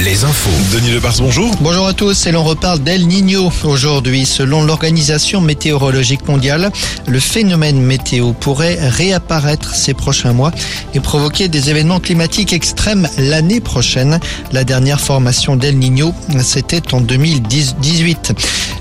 Les infos. Denis bonjour. Bonjour à tous et l'on reparle d'El Niño aujourd'hui. Selon l'Organisation météorologique mondiale, le phénomène météo pourrait réapparaître ces prochains mois et provoquer des événements climatiques extrêmes l'année prochaine. La dernière formation d'El Niño, c'était en 2018.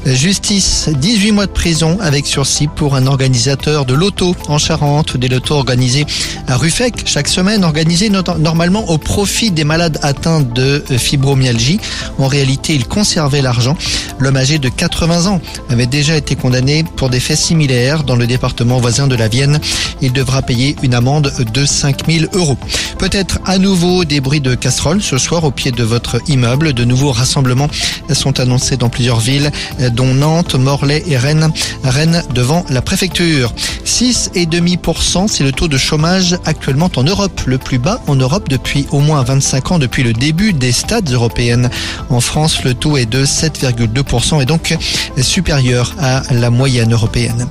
Justice, 18 mois de prison avec sursis pour un organisateur de l'auto en Charente, des lotos organisés à Ruffec chaque semaine, organisés normalement au profit des malades atteints de fibromyalgie. En réalité, il conservait l'argent. L'homme âgé de 80 ans avait déjà été condamné pour des faits similaires dans le département voisin de la Vienne. Il devra payer une amende de 5000 euros. Peut-être à nouveau des bruits de casseroles ce soir au pied de votre immeuble. De nouveaux rassemblements sont annoncés dans plusieurs villes dont Nantes, Morlaix et Rennes. Rennes devant la préfecture. 6,5%, c'est le taux de chômage actuellement en Europe, le plus bas en Europe depuis au moins 25 ans depuis le début des stades européennes. En France, le taux est de 7,2% et donc supérieur à la moyenne européenne.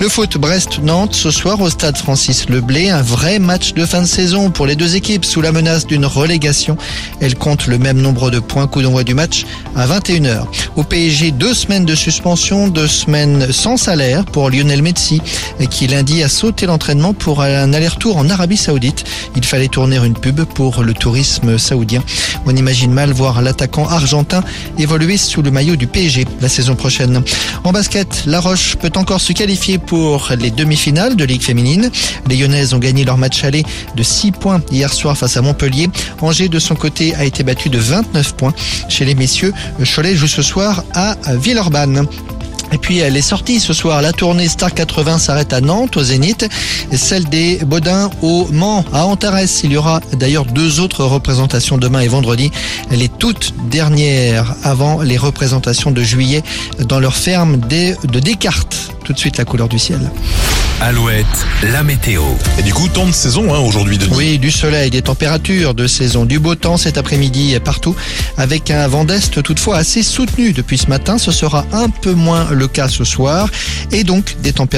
Le foot Brest-Nantes ce soir au stade Francis Leblé, un vrai match de fin de saison pour les deux équipes sous la menace d'une relégation. Elles comptent le même nombre de points. Coup d'envoi du match à 21h. Au PSG, deux semaines de suspension, deux semaines sans salaire pour Lionel Messi qui lundi a sauté l'entraînement pour un aller-retour en Arabie Saoudite. Il fallait tourner une pub pour le tourisme saoudien. On imagine mal voir l'attaquant argentin évoluer sous le maillot du PSG la saison prochaine. En basket, La Roche peut encore se qualifier pour les demi-finales de Ligue féminine. Les Lyonnaises ont gagné leur match aller de 6 points hier soir face à Montpellier. Angers, de son côté, a été battu de 29 points. Chez les messieurs, Cholet joue ce soir à Villeurbanne. Et puis elle est sortie ce soir. La tournée Star 80 s'arrête à Nantes, au Zénith. Et celle des Baudins au Mans, à Antares. Il y aura d'ailleurs deux autres représentations demain et vendredi. Les toutes dernières avant les représentations de juillet dans leur ferme de Descartes. Tout de suite la couleur du ciel. Alouette, la météo. Et du coup, temps de saison hein, aujourd'hui, Denis. Oui, du soleil, des températures de saison, du beau temps cet après-midi partout, avec un vent d'est toutefois assez soutenu depuis ce matin. Ce sera un peu moins le cas ce soir, et donc des températures